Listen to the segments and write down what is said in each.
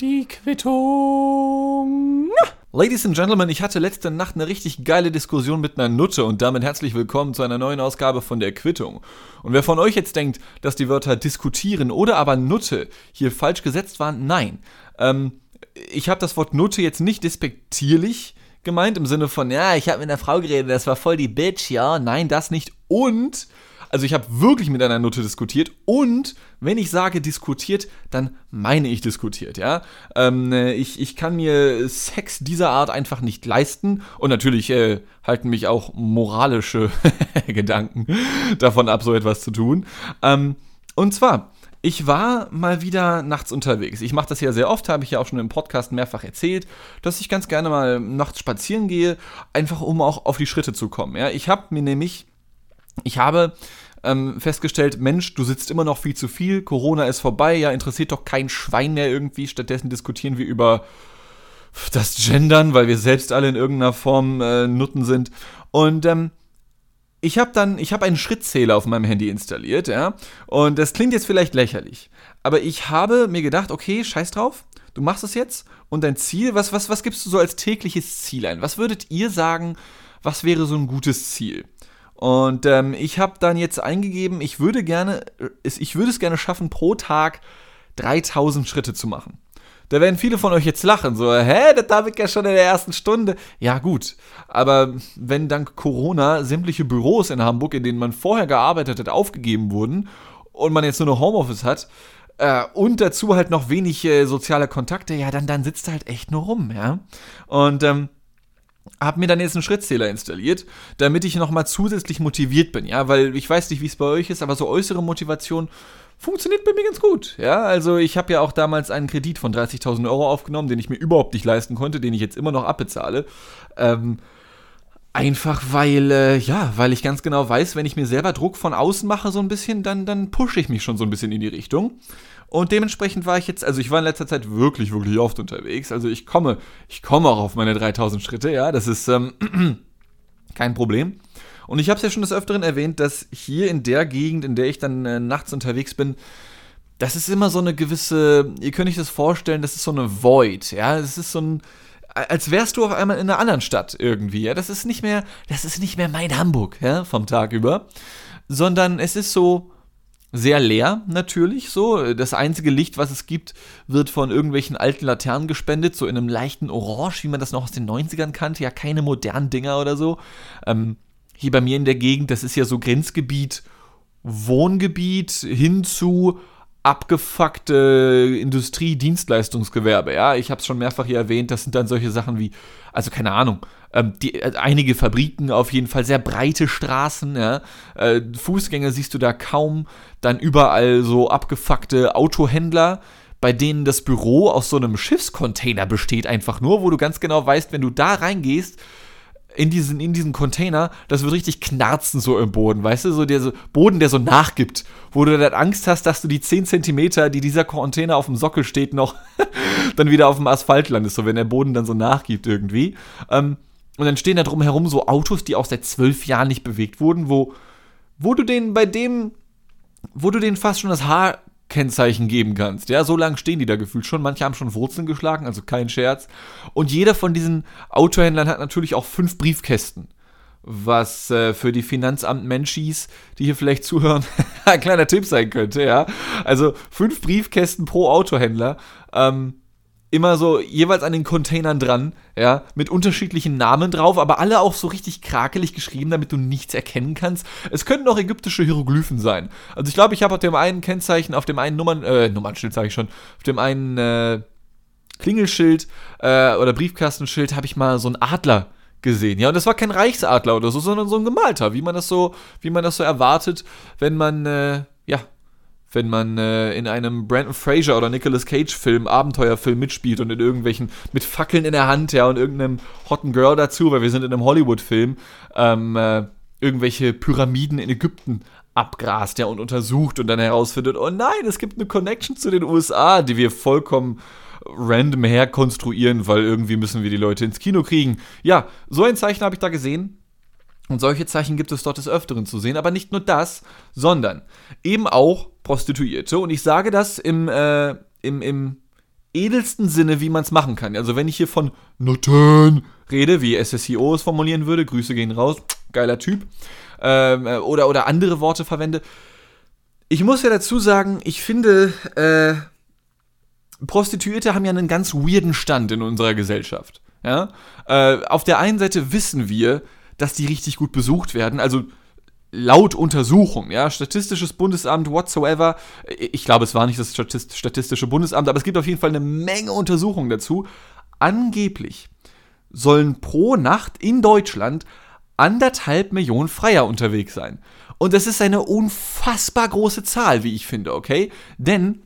Die Quittung. Ladies and Gentlemen, ich hatte letzte Nacht eine richtig geile Diskussion mit einer Nutte und damit herzlich willkommen zu einer neuen Ausgabe von der Quittung. Und wer von euch jetzt denkt, dass die Wörter diskutieren oder aber Nutte hier falsch gesetzt waren, nein. Ähm, ich habe das Wort Nutte jetzt nicht despektierlich gemeint im Sinne von, ja, ich habe mit einer Frau geredet, das war voll die Bitch, ja, nein, das nicht. Und also ich habe wirklich mit einer Nutte diskutiert und wenn ich sage diskutiert, dann meine ich diskutiert, ja. Ähm, äh, ich, ich kann mir Sex dieser Art einfach nicht leisten und natürlich äh, halten mich auch moralische Gedanken davon ab, so etwas zu tun. Ähm, und zwar, ich war mal wieder nachts unterwegs. Ich mache das ja sehr oft, habe ich ja auch schon im Podcast mehrfach erzählt, dass ich ganz gerne mal nachts spazieren gehe, einfach um auch auf die Schritte zu kommen. Ja, ich habe mir nämlich ich habe ähm, festgestellt, Mensch, du sitzt immer noch viel zu viel, Corona ist vorbei, ja, interessiert doch kein Schwein mehr irgendwie. Stattdessen diskutieren wir über das Gendern, weil wir selbst alle in irgendeiner Form äh, Nutten sind. Und ähm, ich habe dann, ich habe einen Schrittzähler auf meinem Handy installiert, ja. Und das klingt jetzt vielleicht lächerlich. Aber ich habe mir gedacht, okay, scheiß drauf, du machst es jetzt. Und dein Ziel, was, was, was gibst du so als tägliches Ziel ein? Was würdet ihr sagen, was wäre so ein gutes Ziel? Und ähm, ich habe dann jetzt eingegeben, ich würde gerne, ich würde es gerne schaffen, pro Tag 3000 Schritte zu machen. Da werden viele von euch jetzt lachen, so, hä, das habe ich ja schon in der ersten Stunde. Ja, gut. Aber wenn dank Corona sämtliche Büros in Hamburg, in denen man vorher gearbeitet hat, aufgegeben wurden und man jetzt nur noch Homeoffice hat, äh, und dazu halt noch wenig äh, soziale Kontakte, ja, dann, dann sitzt er halt echt nur rum, ja. Und ähm, habe mir dann jetzt einen Schrittzähler installiert, damit ich nochmal zusätzlich motiviert bin, ja, weil ich weiß nicht, wie es bei euch ist, aber so äußere Motivation funktioniert bei mir ganz gut, ja, also ich habe ja auch damals einen Kredit von 30.000 Euro aufgenommen, den ich mir überhaupt nicht leisten konnte, den ich jetzt immer noch abbezahle, ähm, Einfach weil, äh, ja, weil ich ganz genau weiß, wenn ich mir selber Druck von außen mache, so ein bisschen, dann, dann pushe ich mich schon so ein bisschen in die Richtung. Und dementsprechend war ich jetzt, also ich war in letzter Zeit wirklich, wirklich oft unterwegs. Also ich komme, ich komme auch auf meine 3000 Schritte, ja, das ist ähm, kein Problem. Und ich habe es ja schon des Öfteren erwähnt, dass hier in der Gegend, in der ich dann äh, nachts unterwegs bin, das ist immer so eine gewisse, ihr könnt euch das vorstellen, das ist so eine Void, ja, das ist so ein, als wärst du auf einmal in einer anderen Stadt irgendwie, ja, das ist nicht mehr, das ist nicht mehr mein Hamburg, ja, vom Tag über, sondern es ist so, sehr leer natürlich so. Das einzige Licht, was es gibt, wird von irgendwelchen alten Laternen gespendet, so in einem leichten Orange, wie man das noch aus den 90ern kannte. Ja, keine modernen Dinger oder so. Ähm, hier bei mir in der Gegend, das ist ja so Grenzgebiet, Wohngebiet hin zu abgefuckte Industrie, Dienstleistungsgewerbe. Ja, ich habe es schon mehrfach hier erwähnt. Das sind dann solche Sachen wie, also keine Ahnung, ähm, die, äh, einige Fabriken auf jeden Fall, sehr breite Straßen, ja. Äh, Fußgänger siehst du da kaum, dann überall so abgefuckte Autohändler, bei denen das Büro aus so einem Schiffscontainer besteht, einfach nur, wo du ganz genau weißt, wenn du da reingehst, in diesen, in diesen Container, das wird richtig knarzen so im Boden, weißt du, so der so, Boden, der so nachgibt, wo du dann Angst hast, dass du die 10 Zentimeter, die dieser Container auf dem Sockel steht, noch dann wieder auf dem Asphalt landest, so wenn der Boden dann so nachgibt irgendwie. Ähm, und dann stehen da drumherum so Autos, die auch seit zwölf Jahren nicht bewegt wurden, wo, wo du denen bei dem, wo du denen fast schon das Haarkennzeichen geben kannst. Ja, so lange stehen die da gefühlt schon. Manche haben schon Wurzeln geschlagen, also kein Scherz. Und jeder von diesen Autohändlern hat natürlich auch fünf Briefkästen. Was äh, für die Finanzamt-Menschis, die hier vielleicht zuhören, ein kleiner Tipp sein könnte, ja. Also fünf Briefkästen pro Autohändler. Ähm, immer so jeweils an den Containern dran, ja, mit unterschiedlichen Namen drauf, aber alle auch so richtig krakelig geschrieben, damit du nichts erkennen kannst. Es könnten auch ägyptische Hieroglyphen sein. Also ich glaube, ich habe auf dem einen Kennzeichen, auf dem einen Nummern, äh, Nummernschild sage ich schon, auf dem einen äh, Klingelschild äh, oder Briefkastenschild habe ich mal so einen Adler gesehen. Ja, und das war kein Reichsadler oder so, sondern so ein gemalter, wie man das so, wie man das so erwartet, wenn man äh, ja wenn man äh, in einem Brandon Fraser oder Nicolas Cage Film, Abenteuerfilm mitspielt und in irgendwelchen, mit Fackeln in der Hand, ja, und irgendeinem hotten Girl dazu, weil wir sind in einem Hollywood-Film, ähm, äh, irgendwelche Pyramiden in Ägypten abgrast, ja, und untersucht und dann herausfindet, oh nein, es gibt eine Connection zu den USA, die wir vollkommen random herkonstruieren, weil irgendwie müssen wir die Leute ins Kino kriegen. Ja, so ein Zeichen habe ich da gesehen. Und solche Zeichen gibt es dort des Öfteren zu sehen, aber nicht nur das, sondern eben auch Prostituierte und ich sage das im, äh, im, im edelsten Sinne, wie man es machen kann. Also wenn ich hier von Nutten rede, wie SSIO es formulieren würde, Grüße gehen raus, geiler Typ, ähm, äh, oder, oder andere Worte verwende. Ich muss ja dazu sagen, ich finde, äh, Prostituierte haben ja einen ganz weirden Stand in unserer Gesellschaft. Ja? Äh, auf der einen Seite wissen wir, dass die richtig gut besucht werden. Also laut Untersuchung, ja, Statistisches Bundesamt, whatsoever, ich glaube, es war nicht das Statistische Bundesamt, aber es gibt auf jeden Fall eine Menge Untersuchungen dazu. Angeblich sollen pro Nacht in Deutschland anderthalb Millionen Freier unterwegs sein. Und das ist eine unfassbar große Zahl, wie ich finde, okay? Denn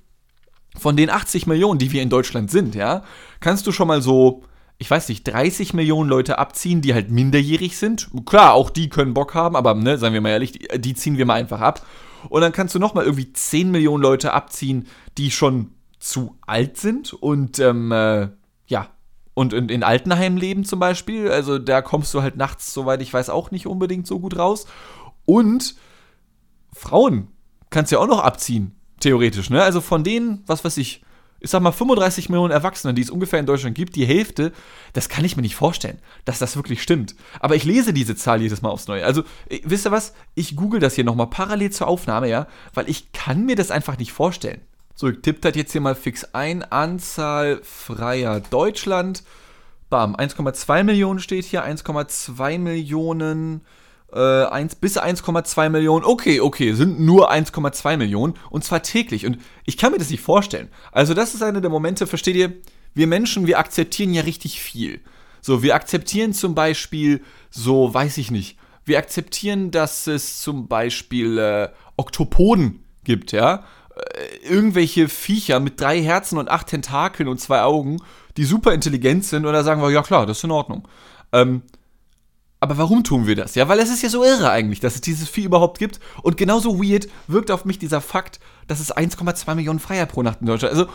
von den 80 Millionen, die wir in Deutschland sind, ja, kannst du schon mal so ich weiß nicht, 30 Millionen Leute abziehen, die halt minderjährig sind. Klar, auch die können Bock haben, aber ne, seien wir mal ehrlich, die, die ziehen wir mal einfach ab. Und dann kannst du nochmal irgendwie 10 Millionen Leute abziehen, die schon zu alt sind und ähm, äh, ja, und in, in Altenheimen leben zum Beispiel. Also da kommst du halt nachts, soweit ich weiß, auch nicht unbedingt so gut raus. Und Frauen kannst du ja auch noch abziehen, theoretisch, ne? Also von denen, was weiß ich, ich sag mal, 35 Millionen Erwachsene, die es ungefähr in Deutschland gibt, die Hälfte, das kann ich mir nicht vorstellen, dass das wirklich stimmt. Aber ich lese diese Zahl jedes Mal aufs Neue. Also, äh, wisst ihr was? Ich google das hier nochmal parallel zur Aufnahme, ja, weil ich kann mir das einfach nicht vorstellen. So, ich tippe das jetzt hier mal fix ein. Anzahl freier Deutschland. Bam, 1,2 Millionen steht hier, 1,2 Millionen äh, 1 bis 1,2 Millionen. Okay, okay, sind nur 1,2 Millionen und zwar täglich. Und ich kann mir das nicht vorstellen. Also, das ist einer der Momente, versteht ihr? Wir Menschen, wir akzeptieren ja richtig viel. So, wir akzeptieren zum Beispiel, so, weiß ich nicht, wir akzeptieren, dass es zum Beispiel äh, Oktopoden gibt, ja. Äh, irgendwelche Viecher mit drei Herzen und acht Tentakeln und zwei Augen, die super intelligent sind, und da sagen wir, ja klar, das ist in Ordnung. Ähm, aber warum tun wir das? Ja, weil es ist ja so irre eigentlich, dass es dieses Vieh überhaupt gibt. Und genauso weird wirkt auf mich dieser Fakt, dass es 1,2 Millionen Freier pro Nacht in Deutschland. Also,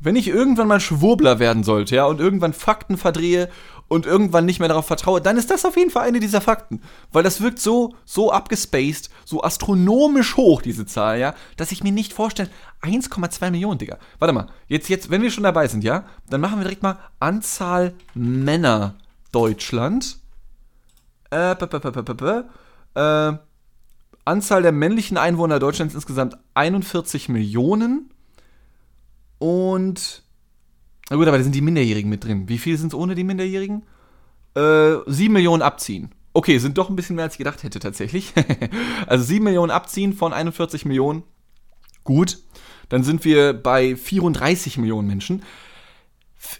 wenn ich irgendwann mal Schwurbler werden sollte, ja, und irgendwann Fakten verdrehe und irgendwann nicht mehr darauf vertraue, dann ist das auf jeden Fall eine dieser Fakten. Weil das wirkt so, so abgespaced, so astronomisch hoch, diese Zahl, ja, dass ich mir nicht vorstelle, 1,2 Millionen, Digga. Warte mal, jetzt, jetzt, wenn wir schon dabei sind, ja, dann machen wir direkt mal Anzahl Männer Deutschland äh, äh, Anzahl der männlichen Einwohner Deutschlands insgesamt 41 Millionen. Und. Na gut, aber da sind die Minderjährigen mit drin. Wie viel sind es ohne die Minderjährigen? Äh, 7 Millionen abziehen. Okay, sind doch ein bisschen mehr als ich gedacht hätte tatsächlich. also 7 Millionen abziehen von 41 Millionen. Gut. Dann sind wir bei 34 Millionen Menschen.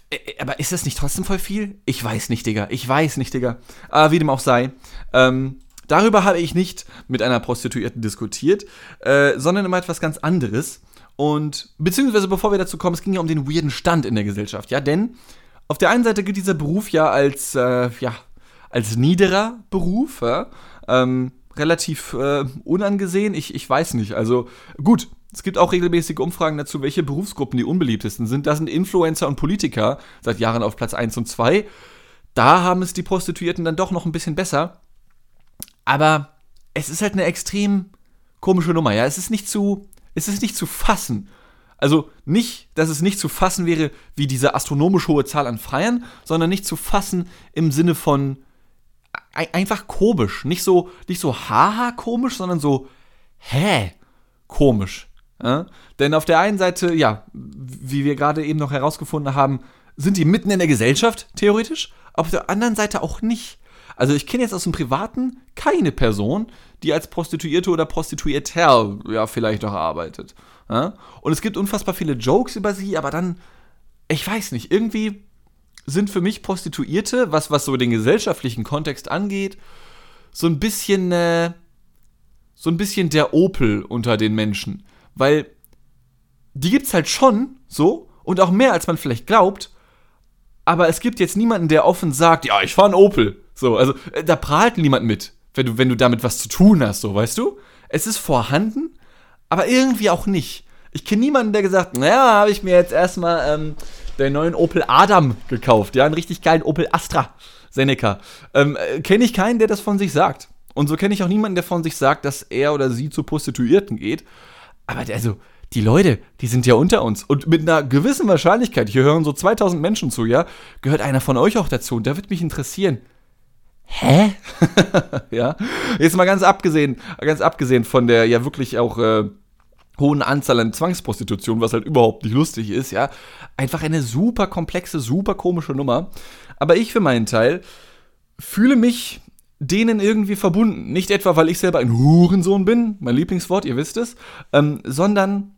Äh, äh, aber ist das nicht trotzdem voll viel? Ich weiß nicht, Digga. Ich weiß nicht, Digga. Aber wie dem auch sei. Ähm, darüber habe ich nicht mit einer Prostituierten diskutiert, äh, sondern immer etwas ganz anderes. Und, beziehungsweise bevor wir dazu kommen, es ging ja um den weirden Stand in der Gesellschaft, ja, denn auf der einen Seite gilt dieser Beruf ja als, äh, ja, als niederer Beruf, ja? ähm, relativ äh, unangesehen. Ich, ich weiß nicht. Also, gut, es gibt auch regelmäßige Umfragen dazu, welche Berufsgruppen die unbeliebtesten sind. Da sind Influencer und Politiker seit Jahren auf Platz 1 und 2. Da haben es die Prostituierten dann doch noch ein bisschen besser. Aber es ist halt eine extrem komische Nummer, ja. Es ist nicht zu, es ist nicht zu fassen. Also nicht, dass es nicht zu fassen wäre wie diese astronomisch hohe Zahl an Freiern, sondern nicht zu fassen im Sinne von einfach komisch. Nicht so, nicht so haha komisch, sondern so hä komisch. Ja? Denn auf der einen Seite, ja, wie wir gerade eben noch herausgefunden haben, sind die mitten in der Gesellschaft, theoretisch, auf der anderen Seite auch nicht. Also ich kenne jetzt aus dem Privaten keine Person, die als Prostituierte oder Prostituierter ja vielleicht noch arbeitet. Ja? Und es gibt unfassbar viele Jokes über sie, aber dann, ich weiß nicht, irgendwie sind für mich Prostituierte, was, was so den gesellschaftlichen Kontext angeht, so ein bisschen, äh, so ein bisschen der Opel unter den Menschen. Weil die gibt's halt schon so und auch mehr als man vielleicht glaubt. Aber es gibt jetzt niemanden, der offen sagt, ja, ich fahre einen Opel. So, also äh, da prahlt niemand mit, wenn du, wenn du damit was zu tun hast, so, weißt du? Es ist vorhanden, aber irgendwie auch nicht. Ich kenne niemanden, der gesagt, naja, habe ich mir jetzt erstmal ähm, den neuen Opel Adam gekauft, ja, einen richtig geilen Opel Astra Seneca. Ähm, äh, kenne ich keinen, der das von sich sagt. Und so kenne ich auch niemanden, der von sich sagt, dass er oder sie zu Prostituierten geht. Aber also, die Leute, die sind ja unter uns. Und mit einer gewissen Wahrscheinlichkeit, hier hören so 2000 Menschen zu, ja, gehört einer von euch auch dazu. Und da wird mich interessieren. Hä? ja, jetzt mal ganz abgesehen, ganz abgesehen von der ja wirklich auch äh, hohen Anzahl an Zwangsprostitution, was halt überhaupt nicht lustig ist, ja, einfach eine super komplexe, super komische Nummer. Aber ich für meinen Teil fühle mich denen irgendwie verbunden. Nicht etwa, weil ich selber ein Hurensohn bin, mein Lieblingswort, ihr wisst es, ähm, sondern,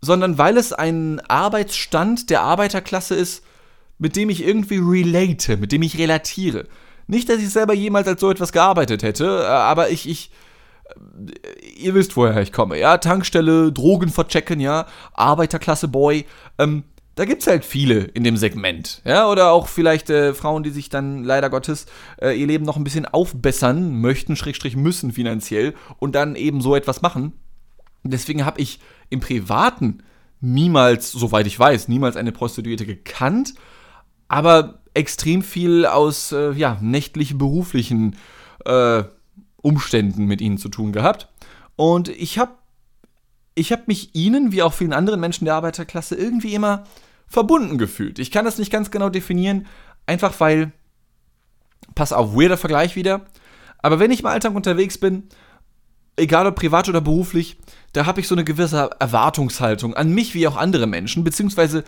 sondern weil es ein Arbeitsstand der Arbeiterklasse ist, mit dem ich irgendwie relate, mit dem ich relatiere. Nicht, dass ich selber jemals als so etwas gearbeitet hätte, äh, aber ich, ich, äh, ihr wisst, woher ich komme, ja, Tankstelle, Drogen verchecken, ja, Arbeiterklasse Boy, ähm, da gibt's halt viele in dem Segment, ja, oder auch vielleicht äh, Frauen, die sich dann leider Gottes äh, ihr Leben noch ein bisschen aufbessern möchten, Schrägstrich müssen finanziell und dann eben so etwas machen. Deswegen habe ich im Privaten niemals, soweit ich weiß, niemals eine Prostituierte gekannt, aber extrem viel aus äh, ja, nächtlichen beruflichen äh, Umständen mit ihnen zu tun gehabt. Und ich habe ich hab mich ihnen, wie auch vielen anderen Menschen der Arbeiterklasse, irgendwie immer verbunden gefühlt. Ich kann das nicht ganz genau definieren, einfach weil, pass auf, weirder Vergleich wieder, aber wenn ich im Alltag unterwegs bin, egal ob privat oder beruflich, da habe ich so eine gewisse Erwartungshaltung an mich wie auch andere Menschen, beziehungsweise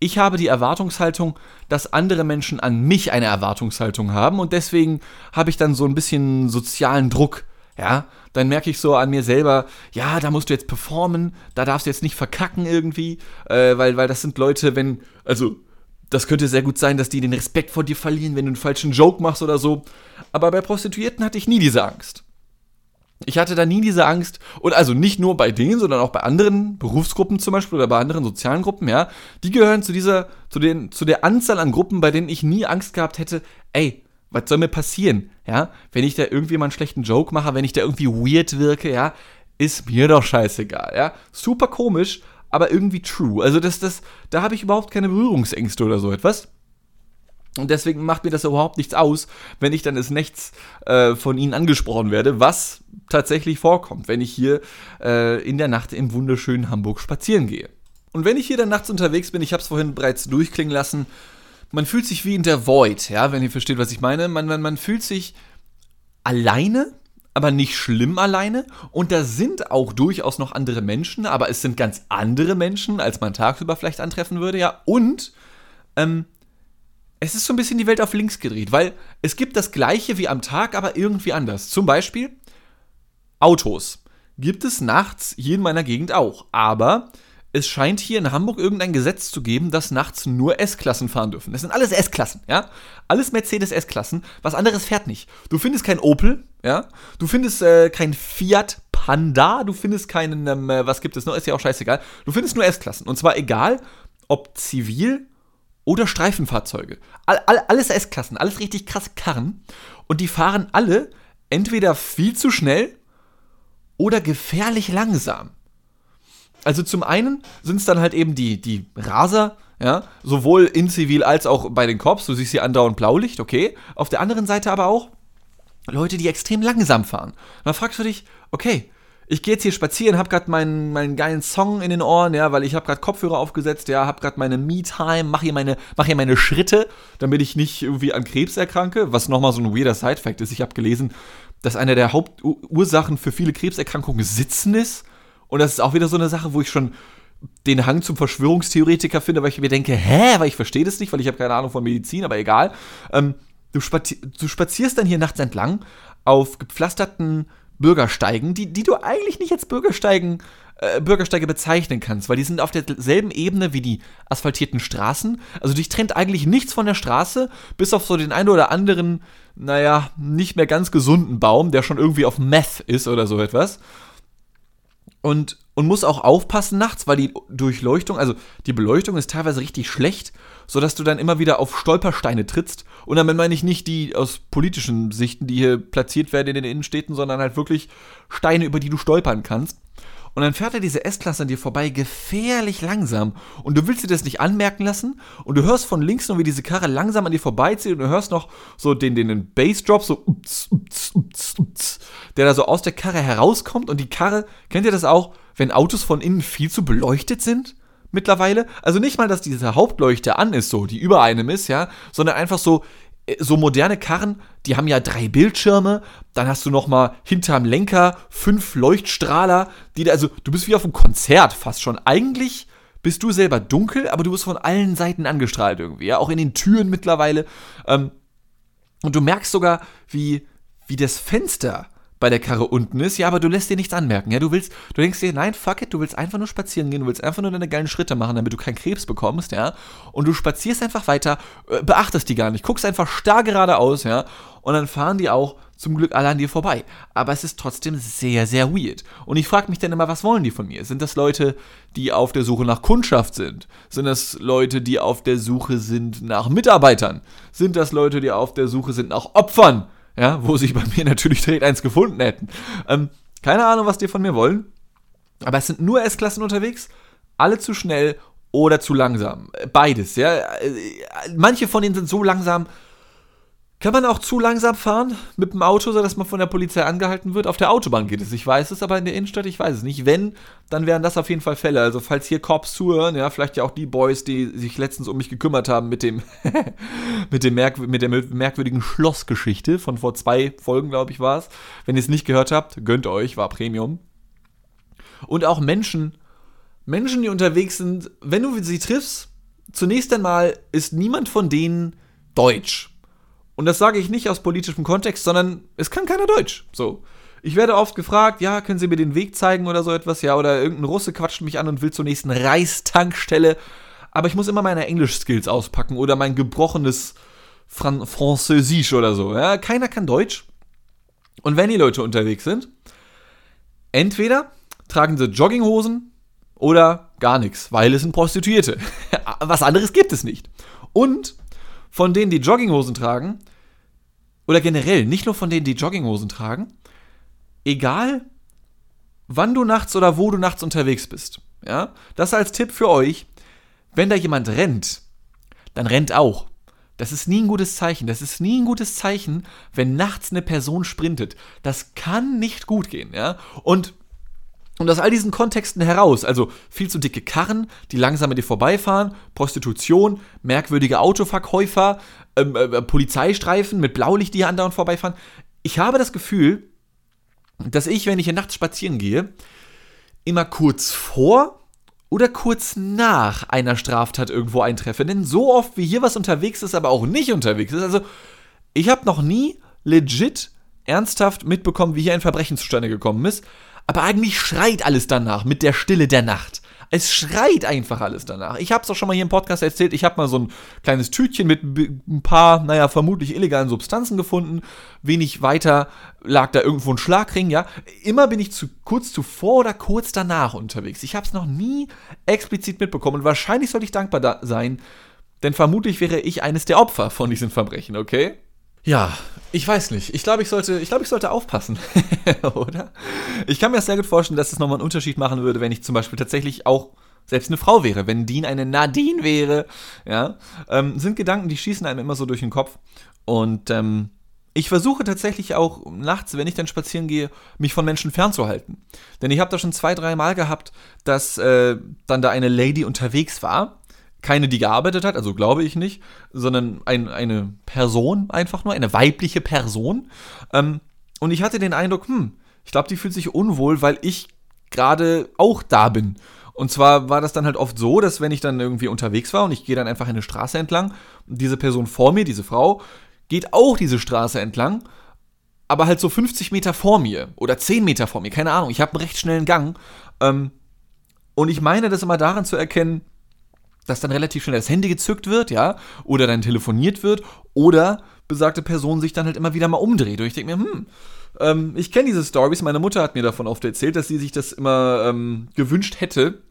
ich habe die Erwartungshaltung, dass andere Menschen an mich eine Erwartungshaltung haben und deswegen habe ich dann so ein bisschen sozialen Druck. Ja, dann merke ich so an mir selber, ja, da musst du jetzt performen, da darfst du jetzt nicht verkacken irgendwie, äh, weil, weil das sind Leute, wenn, also, das könnte sehr gut sein, dass die den Respekt vor dir verlieren, wenn du einen falschen Joke machst oder so. Aber bei Prostituierten hatte ich nie diese Angst. Ich hatte da nie diese Angst, und also nicht nur bei denen, sondern auch bei anderen Berufsgruppen zum Beispiel oder bei anderen sozialen Gruppen, ja. Die gehören zu dieser, zu den, zu der Anzahl an Gruppen, bei denen ich nie Angst gehabt hätte, ey, was soll mir passieren, ja? Wenn ich da irgendwie mal einen schlechten Joke mache, wenn ich da irgendwie weird wirke, ja, ist mir doch scheißegal, ja. Super komisch, aber irgendwie true. Also das, das, da habe ich überhaupt keine Berührungsängste oder so etwas. Und deswegen macht mir das überhaupt nichts aus, wenn ich dann des Nächts äh, von ihnen angesprochen werde, was tatsächlich vorkommt, wenn ich hier äh, in der Nacht im wunderschönen Hamburg spazieren gehe. Und wenn ich hier dann nachts unterwegs bin, ich habe es vorhin bereits durchklingen lassen, man fühlt sich wie in der Void, ja, wenn ihr versteht, was ich meine. Man, man, man fühlt sich alleine, aber nicht schlimm alleine. Und da sind auch durchaus noch andere Menschen, aber es sind ganz andere Menschen, als man tagsüber vielleicht antreffen würde, ja. Und ähm, es ist so ein bisschen die Welt auf links gedreht, weil es gibt das gleiche wie am Tag, aber irgendwie anders. Zum Beispiel Autos. Gibt es nachts hier in meiner Gegend auch. Aber es scheint hier in Hamburg irgendein Gesetz zu geben, dass nachts nur S-Klassen fahren dürfen. Das sind alles S-Klassen, ja? Alles Mercedes S-Klassen. Was anderes fährt nicht. Du findest kein Opel, ja? Du findest äh, kein Fiat Panda, du findest keinen, ähm, äh, was gibt es noch? Ist ja auch scheißegal. Du findest nur S-Klassen. Und zwar egal, ob zivil oder Streifenfahrzeuge. All, all, alles S-Klassen, alles richtig krasse Karren. Und die fahren alle entweder viel zu schnell oder gefährlich langsam. Also zum einen sind es dann halt eben die, die Raser, ja, sowohl in Zivil als auch bei den Cops. Du siehst hier andauernd Blaulicht, okay. Auf der anderen Seite aber auch Leute, die extrem langsam fahren. Und dann fragst du dich, okay, ich gehe jetzt hier spazieren, hab grad meinen, meinen geilen Song in den Ohren, ja, weil ich hab grad Kopfhörer aufgesetzt, ja, hab grad meine Me-Time, mach hier meine, mach hier meine Schritte, damit ich nicht irgendwie an Krebs erkranke, was nochmal so ein weirder Side-Fact ist. Ich habe gelesen, dass eine der Hauptursachen für viele Krebserkrankungen Sitzen ist. Und das ist auch wieder so eine Sache, wo ich schon den Hang zum Verschwörungstheoretiker finde, weil ich mir denke, hä, weil ich verstehe das nicht, weil ich habe keine Ahnung von Medizin, aber egal. Ähm, du, spazi du spazierst dann hier nachts entlang auf gepflasterten Bürgersteigen, die, die du eigentlich nicht als Bürgersteigen, äh, Bürgersteige bezeichnen kannst, weil die sind auf derselben Ebene wie die asphaltierten Straßen. Also dich trennt eigentlich nichts von der Straße, bis auf so den einen oder anderen, naja, nicht mehr ganz gesunden Baum, der schon irgendwie auf Meth ist oder so etwas. Und, und muss auch aufpassen nachts, weil die Durchleuchtung, also die Beleuchtung ist teilweise richtig schlecht, sodass du dann immer wieder auf Stolpersteine trittst. Und damit meine ich nicht die aus politischen Sichten, die hier platziert werden in den Innenstädten, sondern halt wirklich Steine, über die du stolpern kannst. Und dann fährt er diese S-Klasse an dir vorbei, gefährlich langsam. Und du willst dir das nicht anmerken lassen. Und du hörst von links noch, wie diese Karre langsam an dir vorbeizieht. Und du hörst noch so den, den, den Bassdrop, so ups, ups, ups, ups, der da so aus der Karre herauskommt. Und die Karre, kennt ihr das auch? wenn Autos von innen viel zu beleuchtet sind? Mittlerweile. Also nicht mal, dass diese Hauptleuchte an ist, so, die über einem ist, ja, sondern einfach so, so moderne Karren, die haben ja drei Bildschirme, dann hast du noch mal hinterm Lenker fünf Leuchtstrahler, die da, also du bist wie auf einem Konzert fast schon. Eigentlich bist du selber dunkel, aber du wirst von allen Seiten angestrahlt irgendwie, ja, auch in den Türen mittlerweile. Ähm, und du merkst sogar, wie, wie das Fenster bei der Karre unten ist, ja, aber du lässt dir nichts anmerken, ja, du willst, du denkst dir, nein, fuck it, du willst einfach nur spazieren gehen, du willst einfach nur deine geilen Schritte machen, damit du keinen Krebs bekommst, ja, und du spazierst einfach weiter, äh, beachtest die gar nicht, guckst einfach starr geradeaus, ja, und dann fahren die auch zum Glück alle an dir vorbei. Aber es ist trotzdem sehr, sehr weird. Und ich frage mich dann immer, was wollen die von mir? Sind das Leute, die auf der Suche nach Kundschaft sind? Sind das Leute, die auf der Suche sind nach Mitarbeitern? Sind das Leute, die auf der Suche sind nach Opfern? Ja, wo sich bei mir natürlich direkt eins gefunden hätten. Ähm, keine Ahnung, was die von mir wollen. Aber es sind nur S-Klassen unterwegs, alle zu schnell oder zu langsam. Beides, ja. Äh, manche von denen sind so langsam, kann man auch zu langsam fahren mit dem Auto, sodass man von der Polizei angehalten wird? Auf der Autobahn geht es. Ich weiß es, aber in der Innenstadt, ich weiß es nicht. Wenn, dann wären das auf jeden Fall Fälle. Also, falls hier Cops zuhören, ja, vielleicht ja auch die Boys, die sich letztens um mich gekümmert haben mit dem, mit dem Merk mit der merkwürdigen Schlossgeschichte von vor zwei Folgen, glaube ich, war es. Wenn ihr es nicht gehört habt, gönnt euch, war Premium. Und auch Menschen, Menschen, die unterwegs sind, wenn du sie triffst, zunächst einmal ist niemand von denen deutsch. Und das sage ich nicht aus politischem Kontext, sondern es kann keiner Deutsch. So. Ich werde oft gefragt, ja, können Sie mir den Weg zeigen oder so etwas, ja, oder irgendein Russe quatscht mich an und will zur nächsten Reistankstelle. Aber ich muss immer meine Englisch-Skills auspacken oder mein gebrochenes Fran Französisch oder so. Ja, keiner kann Deutsch. Und wenn die Leute unterwegs sind, entweder tragen sie Jogginghosen oder gar nichts, weil es sind Prostituierte. Was anderes gibt es nicht. Und von denen, die Jogginghosen tragen, oder generell, nicht nur von denen, die Jogginghosen tragen, egal wann du nachts oder wo du nachts unterwegs bist. Ja, das als Tipp für euch. Wenn da jemand rennt, dann rennt auch. Das ist nie ein gutes Zeichen. Das ist nie ein gutes Zeichen, wenn nachts eine Person sprintet. Das kann nicht gut gehen, ja. Und und aus all diesen Kontexten heraus, also viel zu dicke Karren, die langsam mit dir vorbeifahren, Prostitution, merkwürdige Autoverkäufer, ähm, äh, Polizeistreifen mit Blaulicht, die hier andauernd vorbeifahren. Ich habe das Gefühl, dass ich, wenn ich hier nachts spazieren gehe, immer kurz vor oder kurz nach einer Straftat irgendwo eintreffe. Denn so oft wie hier was unterwegs ist, aber auch nicht unterwegs ist. Also, ich habe noch nie legit ernsthaft mitbekommen, wie hier ein Verbrechen zustande gekommen ist. Aber eigentlich schreit alles danach mit der Stille der Nacht. Es schreit einfach alles danach. Ich habe es auch schon mal hier im Podcast erzählt. Ich habe mal so ein kleines Tütchen mit ein paar, naja, vermutlich illegalen Substanzen gefunden. Wenig weiter lag da irgendwo ein Schlagring, ja. Immer bin ich zu kurz zuvor oder kurz danach unterwegs. Ich habe es noch nie explizit mitbekommen. Und wahrscheinlich sollte ich dankbar da sein, denn vermutlich wäre ich eines der Opfer von diesen Verbrechen, okay? Ja, ich weiß nicht. Ich glaube, ich sollte, ich glaube, ich sollte aufpassen, oder? Ich kann mir sehr gut vorstellen, dass es nochmal einen Unterschied machen würde, wenn ich zum Beispiel tatsächlich auch selbst eine Frau wäre, wenn Dean eine Nadine wäre, ja, ähm, sind Gedanken, die schießen einem immer so durch den Kopf. Und ähm, ich versuche tatsächlich auch nachts, wenn ich dann spazieren gehe, mich von Menschen fernzuhalten. Denn ich habe da schon zwei, drei Mal gehabt, dass äh, dann da eine Lady unterwegs war keine, die gearbeitet hat, also glaube ich nicht, sondern ein, eine Person einfach nur, eine weibliche Person. Ähm, und ich hatte den Eindruck, hm, ich glaube, die fühlt sich unwohl, weil ich gerade auch da bin. Und zwar war das dann halt oft so, dass wenn ich dann irgendwie unterwegs war und ich gehe dann einfach eine Straße entlang, diese Person vor mir, diese Frau, geht auch diese Straße entlang, aber halt so 50 Meter vor mir oder 10 Meter vor mir, keine Ahnung. Ich habe einen recht schnellen Gang. Ähm, und ich meine das immer daran zu erkennen, dass dann relativ schnell das Handy gezückt wird, ja, oder dann telefoniert wird, oder besagte Person sich dann halt immer wieder mal umdreht. Und ich denke mir, hm, ähm, ich kenne diese Stories, meine Mutter hat mir davon oft erzählt, dass sie sich das immer ähm, gewünscht hätte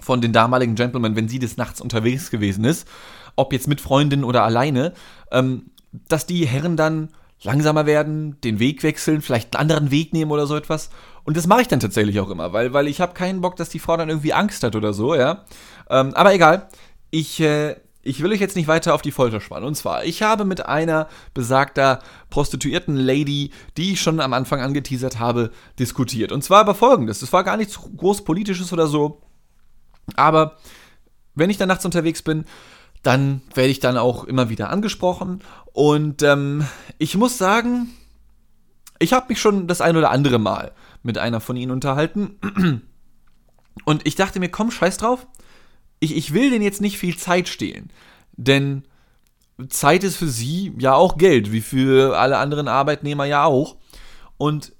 von den damaligen Gentlemen, wenn sie des Nachts unterwegs gewesen ist, ob jetzt mit Freundin oder alleine, ähm, dass die Herren dann langsamer werden, den Weg wechseln, vielleicht einen anderen Weg nehmen oder so etwas. Und das mache ich dann tatsächlich auch immer, weil, weil ich habe keinen Bock, dass die Frau dann irgendwie Angst hat oder so, ja. Ähm, aber egal. Ich, äh, ich will euch jetzt nicht weiter auf die Folter spannen. Und zwar, ich habe mit einer besagter prostituierten Lady, die ich schon am Anfang angeteasert habe, diskutiert. Und zwar über folgendes. Es war gar nichts groß politisches oder so. Aber wenn ich dann nachts unterwegs bin, dann werde ich dann auch immer wieder angesprochen. Und ähm, ich muss sagen, ich habe mich schon das ein oder andere Mal mit einer von ihnen unterhalten. Und ich dachte mir, komm, scheiß drauf ich, ich will denen jetzt nicht viel Zeit stehlen. Denn Zeit ist für sie ja auch Geld, wie für alle anderen Arbeitnehmer ja auch. Und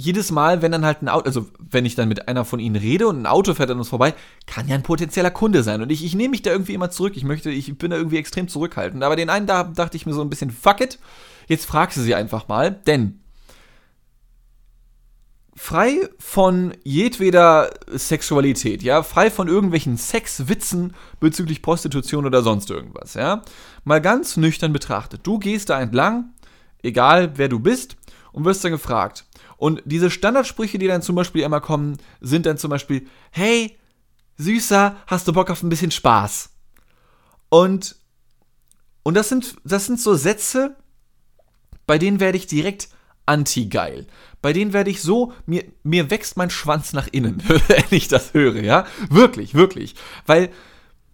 jedes Mal, wenn dann halt ein Auto, also wenn ich dann mit einer von ihnen rede und ein Auto fährt an uns vorbei, kann ja ein potenzieller Kunde sein. Und ich, ich nehme mich da irgendwie immer zurück. Ich möchte, ich bin da irgendwie extrem zurückhaltend. Aber den einen da dachte ich mir so ein bisschen, fuck it. Jetzt fragst du sie einfach mal, denn frei von jedweder Sexualität, ja, frei von irgendwelchen Sexwitzen bezüglich Prostitution oder sonst irgendwas, ja. Mal ganz nüchtern betrachtet. Du gehst da entlang, egal wer du bist, und wirst dann gefragt. Und diese Standardsprüche, die dann zum Beispiel immer kommen, sind dann zum Beispiel, hey, Süßer, hast du Bock auf ein bisschen Spaß? Und, und das sind, das sind so Sätze, bei denen werde ich direkt anti-geil. Bei denen werde ich so, mir, mir wächst mein Schwanz nach innen, wenn ich das höre, ja? Wirklich, wirklich. Weil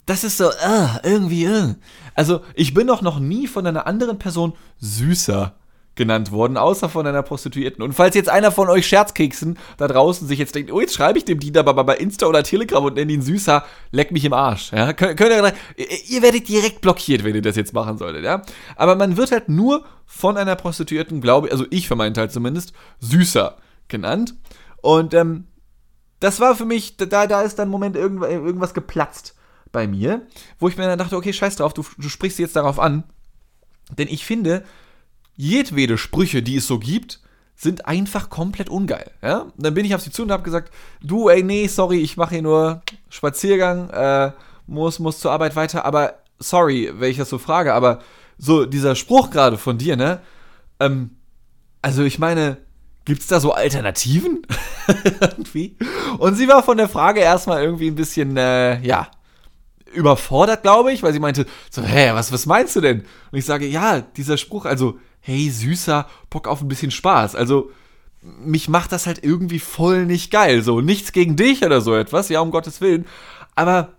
das ist so, uh, irgendwie, uh. Also, ich bin doch noch nie von einer anderen Person süßer genannt worden, außer von einer Prostituierten. Und falls jetzt einer von euch Scherzkeksen da draußen sich jetzt denkt, oh, jetzt schreibe ich dem Diener aber bei Insta oder Telegram und nenne ihn süßer, leck mich im Arsch. Ja? Könnt, könnt ihr, ihr werdet direkt blockiert, wenn ihr das jetzt machen solltet. Ja? Aber man wird halt nur von einer Prostituierten, glaube ich, also ich für meinen Teil zumindest, süßer genannt. Und ähm, das war für mich, da, da ist dann im Moment irgendwas, irgendwas geplatzt bei mir, wo ich mir dann dachte, okay, scheiß drauf, du, du sprichst jetzt darauf an. Denn ich finde, jedwede Sprüche, die es so gibt, sind einfach komplett ungeil. Ja? Dann bin ich auf sie zu und habe gesagt, du, ey, nee, sorry, ich mache hier nur Spaziergang, äh, muss, muss zur Arbeit weiter, aber sorry, wenn ich das so frage, aber so dieser Spruch gerade von dir, ne? Ähm, also ich meine, gibt's da so Alternativen? irgendwie. Und sie war von der Frage erstmal irgendwie ein bisschen, äh, ja, überfordert, glaube ich, weil sie meinte, so, hä, was, was meinst du denn? Und ich sage, ja, dieser Spruch, also hey, süßer, Bock auf ein bisschen Spaß. Also, mich macht das halt irgendwie voll nicht geil. So, nichts gegen dich oder so etwas, ja, um Gottes Willen. Aber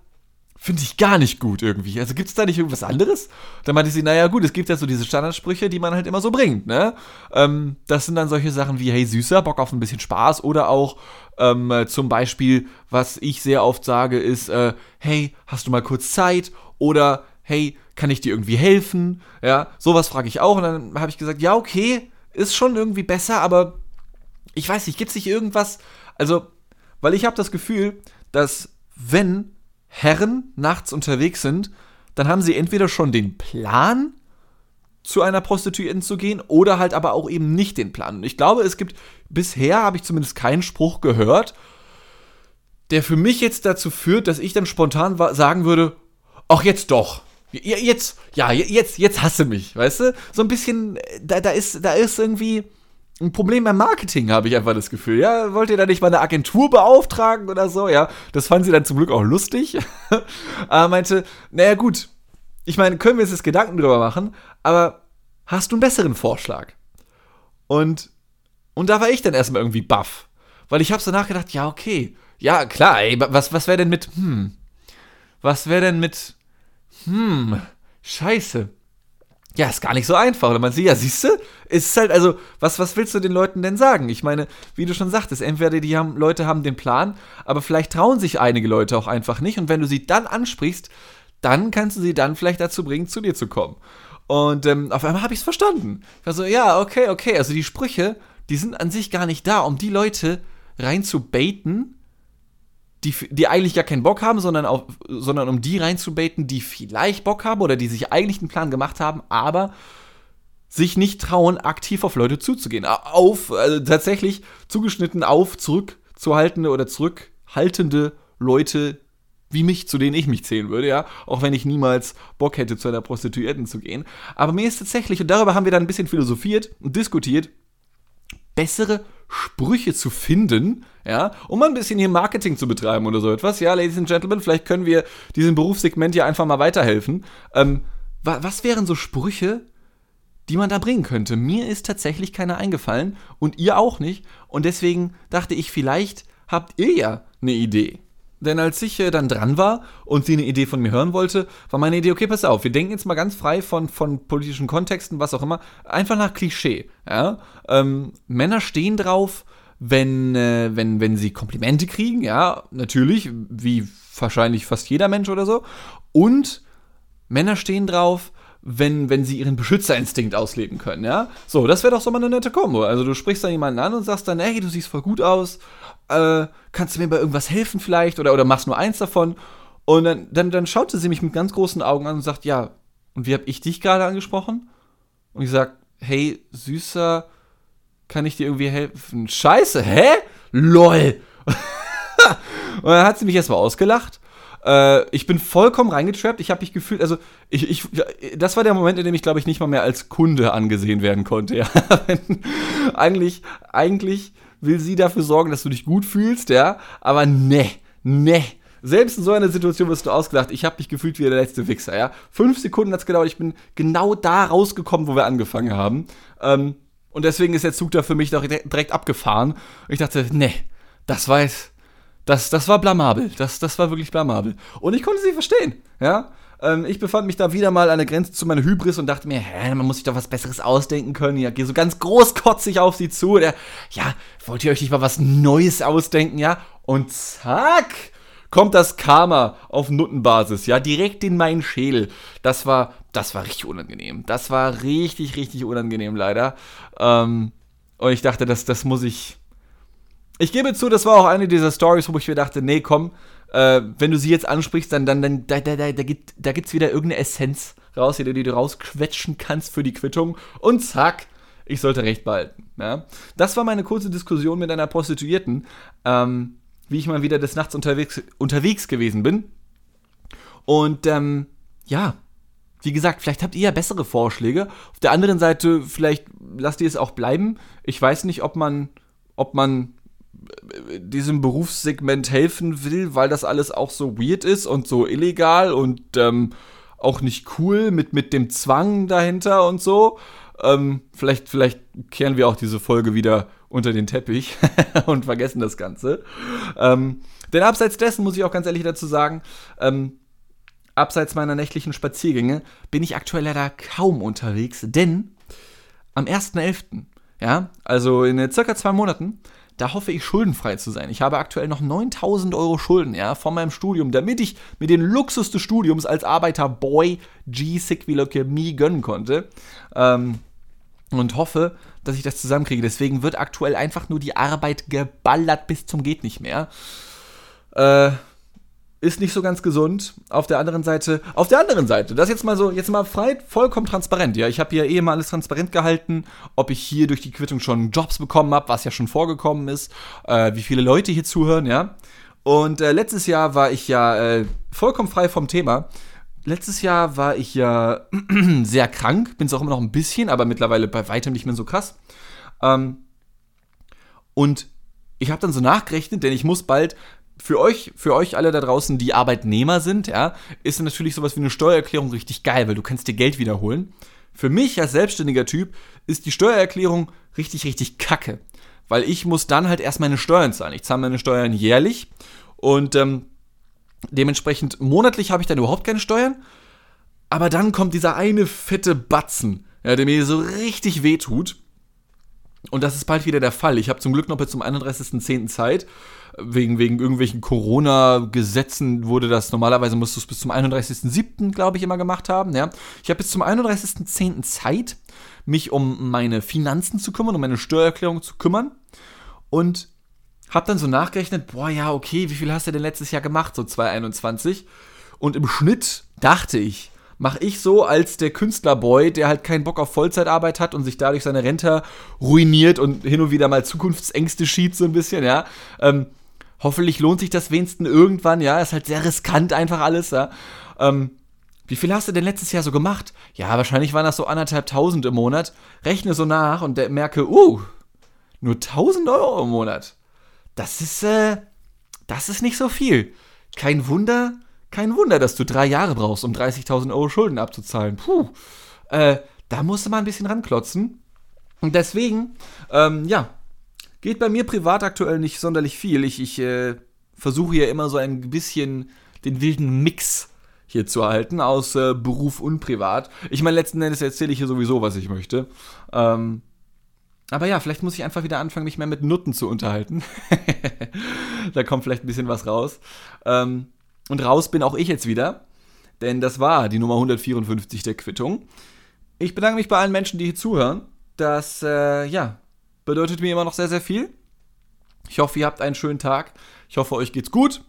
finde ich gar nicht gut irgendwie. Also gibt es da nicht irgendwas anderes? Dann meinte sie, naja gut, es gibt ja so diese Standardsprüche, die man halt immer so bringt, ne? Ähm, das sind dann solche Sachen wie, hey Süßer, Bock auf ein bisschen Spaß oder auch ähm, zum Beispiel, was ich sehr oft sage, ist, äh, hey, hast du mal kurz Zeit? Oder hey, kann ich dir irgendwie helfen? Ja, sowas frage ich auch. Und dann habe ich gesagt, ja, okay, ist schon irgendwie besser, aber ich weiß nicht, gibt es nicht irgendwas? Also, weil ich habe das Gefühl, dass wenn Herren nachts unterwegs sind, dann haben sie entweder schon den Plan, zu einer Prostituierten zu gehen oder halt aber auch eben nicht den Plan. Und ich glaube, es gibt bisher habe ich zumindest keinen Spruch gehört, der für mich jetzt dazu führt, dass ich dann spontan sagen würde, ach jetzt doch. Jetzt, ja, jetzt, jetzt hasse mich, weißt du? So ein bisschen, da, da, ist, da ist irgendwie ein Problem beim Marketing, habe ich einfach das Gefühl. Ja, wollt ihr da nicht mal eine Agentur beauftragen oder so? Ja, das fanden sie dann zum Glück auch lustig. aber meinte, naja, gut, ich meine, können wir uns jetzt Gedanken drüber machen, aber hast du einen besseren Vorschlag? Und, und da war ich dann erstmal irgendwie baff. Weil ich habe so nachgedacht, ja, okay, ja, klar, ey, was, was wäre denn mit, hm, was wäre denn mit, hm, scheiße. Ja, ist gar nicht so einfach. Und man sieht, ja, siehst du, ist halt, also, was, was willst du den Leuten denn sagen? Ich meine, wie du schon sagtest, entweder die haben, Leute haben den Plan, aber vielleicht trauen sich einige Leute auch einfach nicht. Und wenn du sie dann ansprichst, dann kannst du sie dann vielleicht dazu bringen, zu dir zu kommen. Und ähm, auf einmal habe ich es verstanden. Ich war so, ja, okay, okay. Also die Sprüche, die sind an sich gar nicht da, um die Leute rein zu baiten, die, die eigentlich gar keinen Bock haben, sondern, auf, sondern um die reinzubaiten, die vielleicht Bock haben oder die sich eigentlich einen Plan gemacht haben, aber sich nicht trauen, aktiv auf Leute zuzugehen. Auf, also tatsächlich zugeschnitten auf zurückzuhaltende oder zurückhaltende Leute wie mich, zu denen ich mich zählen würde, ja, auch wenn ich niemals Bock hätte, zu einer Prostituierten zu gehen. Aber mir ist tatsächlich, und darüber haben wir dann ein bisschen philosophiert und diskutiert, bessere Sprüche zu finden, ja, um mal ein bisschen hier Marketing zu betreiben oder so etwas. Ja, Ladies and Gentlemen, vielleicht können wir diesem Berufssegment hier einfach mal weiterhelfen. Ähm, wa was wären so Sprüche, die man da bringen könnte? Mir ist tatsächlich keiner eingefallen und ihr auch nicht. Und deswegen dachte ich, vielleicht habt ihr ja eine Idee. Denn als ich äh, dann dran war und sie eine Idee von mir hören wollte, war meine Idee, okay, pass auf, wir denken jetzt mal ganz frei von, von politischen Kontexten, was auch immer, einfach nach Klischee. Ja? Ähm, Männer stehen drauf, wenn, äh, wenn, wenn sie Komplimente kriegen, ja, natürlich, wie wahrscheinlich fast jeder Mensch oder so. Und Männer stehen drauf, wenn, wenn sie ihren Beschützerinstinkt ausleben können, ja. So, das wäre doch so mal eine nette Kombo. Also du sprichst dann jemanden an und sagst dann, hey, du siehst voll gut aus, äh, kannst du mir bei irgendwas helfen vielleicht oder, oder machst nur eins davon. Und dann, dann, dann schaute sie mich mit ganz großen Augen an und sagt, ja, und wie habe ich dich gerade angesprochen? Und ich sag, hey, Süßer, kann ich dir irgendwie helfen? Scheiße, hä? LOL. und dann hat sie mich erstmal ausgelacht. Äh, ich bin vollkommen reingetrappt. Ich habe mich gefühlt, also ich, ich, das war der Moment, in dem ich, glaube ich, nicht mal mehr als Kunde angesehen werden konnte. Ja? eigentlich, eigentlich will sie dafür sorgen, dass du dich gut fühlst, ja. Aber ne, ne. Selbst in so einer Situation wirst du ausgelacht. Ich habe mich gefühlt wie der letzte Wichser, ja. Fünf Sekunden hat es gedauert. Ich bin genau da rausgekommen, wo wir angefangen haben. Ähm, und deswegen ist der Zug da für mich doch direkt abgefahren. Und ich dachte, ne, das war das, das war blamabel. Das, das war wirklich blamabel. Und ich konnte sie verstehen, ja. Ähm, ich befand mich da wieder mal an der Grenze zu meiner Hybris und dachte mir, hä, man muss sich doch was Besseres ausdenken können. Ja, gehe so ganz großkotzig auf sie zu. Der, ja, wollt ihr euch nicht mal was Neues ausdenken, ja? Und zack, kommt das Karma auf Nuttenbasis, ja, direkt in meinen Schädel. Das war, das war richtig unangenehm. Das war richtig, richtig unangenehm, leider. Ähm, und ich dachte, das, das muss ich. Ich gebe zu, das war auch eine dieser Stories, wo ich mir dachte, nee, komm, äh, wenn du sie jetzt ansprichst, dann, dann, dann da, da, da, da, gibt, da wieder irgendeine Essenz raus, die, die du rausquetschen kannst für die Quittung. Und zack, ich sollte recht behalten. Ja? Das war meine kurze Diskussion mit einer Prostituierten, ähm, wie ich mal wieder des Nachts unterwegs, unterwegs gewesen bin. Und ähm, ja, wie gesagt, vielleicht habt ihr ja bessere Vorschläge. Auf der anderen Seite, vielleicht lasst ihr es auch bleiben. Ich weiß nicht, ob man, ob man diesem Berufssegment helfen will, weil das alles auch so weird ist und so illegal und ähm, auch nicht cool mit, mit dem Zwang dahinter und so. Ähm, vielleicht, vielleicht kehren wir auch diese Folge wieder unter den Teppich und vergessen das Ganze. Ähm, denn abseits dessen muss ich auch ganz ehrlich dazu sagen, ähm, abseits meiner nächtlichen Spaziergänge bin ich aktuell leider kaum unterwegs, denn am 1.11., ja, also in circa zwei Monaten, da hoffe ich schuldenfrei zu sein. Ich habe aktuell noch 9000 Euro Schulden, ja, von meinem Studium, damit ich mir den Luxus des Studiums als Arbeiterboy G-Sick Me gönnen konnte. Ähm, und hoffe, dass ich das zusammenkriege. Deswegen wird aktuell einfach nur die Arbeit geballert bis zum geht nicht mehr. Äh, ist nicht so ganz gesund. Auf der anderen Seite, auf der anderen Seite, das jetzt mal so, jetzt mal frei, vollkommen transparent. Ja, ich habe hier eh mal alles transparent gehalten, ob ich hier durch die Quittung schon Jobs bekommen habe, was ja schon vorgekommen ist, äh, wie viele Leute hier zuhören, ja. Und äh, letztes Jahr war ich ja äh, vollkommen frei vom Thema. Letztes Jahr war ich ja sehr krank, bin es auch immer noch ein bisschen, aber mittlerweile bei weitem nicht mehr so krass. Ähm, und ich habe dann so nachgerechnet, denn ich muss bald für euch, für euch alle da draußen, die Arbeitnehmer sind, ja, ist natürlich sowas wie eine Steuererklärung richtig geil, weil du kannst dir Geld wiederholen. Für mich als selbstständiger Typ ist die Steuererklärung richtig, richtig kacke. Weil ich muss dann halt erst meine Steuern zahlen. Ich zahle meine Steuern jährlich und ähm, dementsprechend monatlich habe ich dann überhaupt keine Steuern. Aber dann kommt dieser eine fette Batzen, ja, der mir so richtig wehtut. Und das ist bald wieder der Fall. Ich habe zum Glück noch bis zum 31.10. Zeit wegen, wegen irgendwelchen Corona-Gesetzen wurde das, normalerweise musst du es bis zum 31.07., glaube ich, immer gemacht haben. Ja. Ich habe bis zum 31.10. Zeit, mich um meine Finanzen zu kümmern, um meine Steuererklärung zu kümmern. Und habe dann so nachgerechnet, boah, ja, okay, wie viel hast du denn letztes Jahr gemacht, so 2021? Und im Schnitt dachte ich, mache ich so als der Künstlerboy, der halt keinen Bock auf Vollzeitarbeit hat und sich dadurch seine Rente ruiniert und hin und wieder mal Zukunftsängste schiebt so ein bisschen, ja. Ähm, Hoffentlich lohnt sich das wenigstens irgendwann, ja. Ist halt sehr riskant einfach alles, ja. Ähm, wie viel hast du denn letztes Jahr so gemacht? Ja, wahrscheinlich waren das so anderthalb tausend im Monat. Rechne so nach und merke, uh, Nur 1000 Euro im Monat. Das ist, äh, das ist nicht so viel. Kein Wunder, kein Wunder, dass du drei Jahre brauchst, um 30.000 Euro Schulden abzuzahlen. Puh, äh, da musst du mal ein bisschen ranklotzen. Und deswegen, ähm, ja, geht bei mir privat aktuell nicht sonderlich viel. Ich, ich äh, versuche hier immer so ein bisschen den wilden Mix hier zu halten aus äh, Beruf und Privat. Ich meine, letzten Endes erzähle ich hier sowieso, was ich möchte. Ähm, aber ja, vielleicht muss ich einfach wieder anfangen, mich mehr mit Nutten zu unterhalten. da kommt vielleicht ein bisschen was raus. Ähm, und raus bin auch ich jetzt wieder, denn das war die Nummer 154 der Quittung. Ich bedanke mich bei allen Menschen, die hier zuhören. Das, äh, ja, bedeutet mir immer noch sehr, sehr viel. Ich hoffe, ihr habt einen schönen Tag. Ich hoffe, euch geht's gut.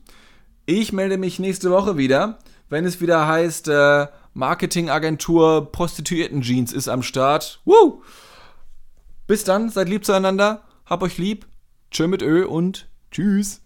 Ich melde mich nächste Woche wieder, wenn es wieder heißt, äh, Marketingagentur Prostituierten-Jeans ist am Start. Woo! Bis dann, seid lieb zueinander, hab euch lieb, tschö mit Ö und tschüss.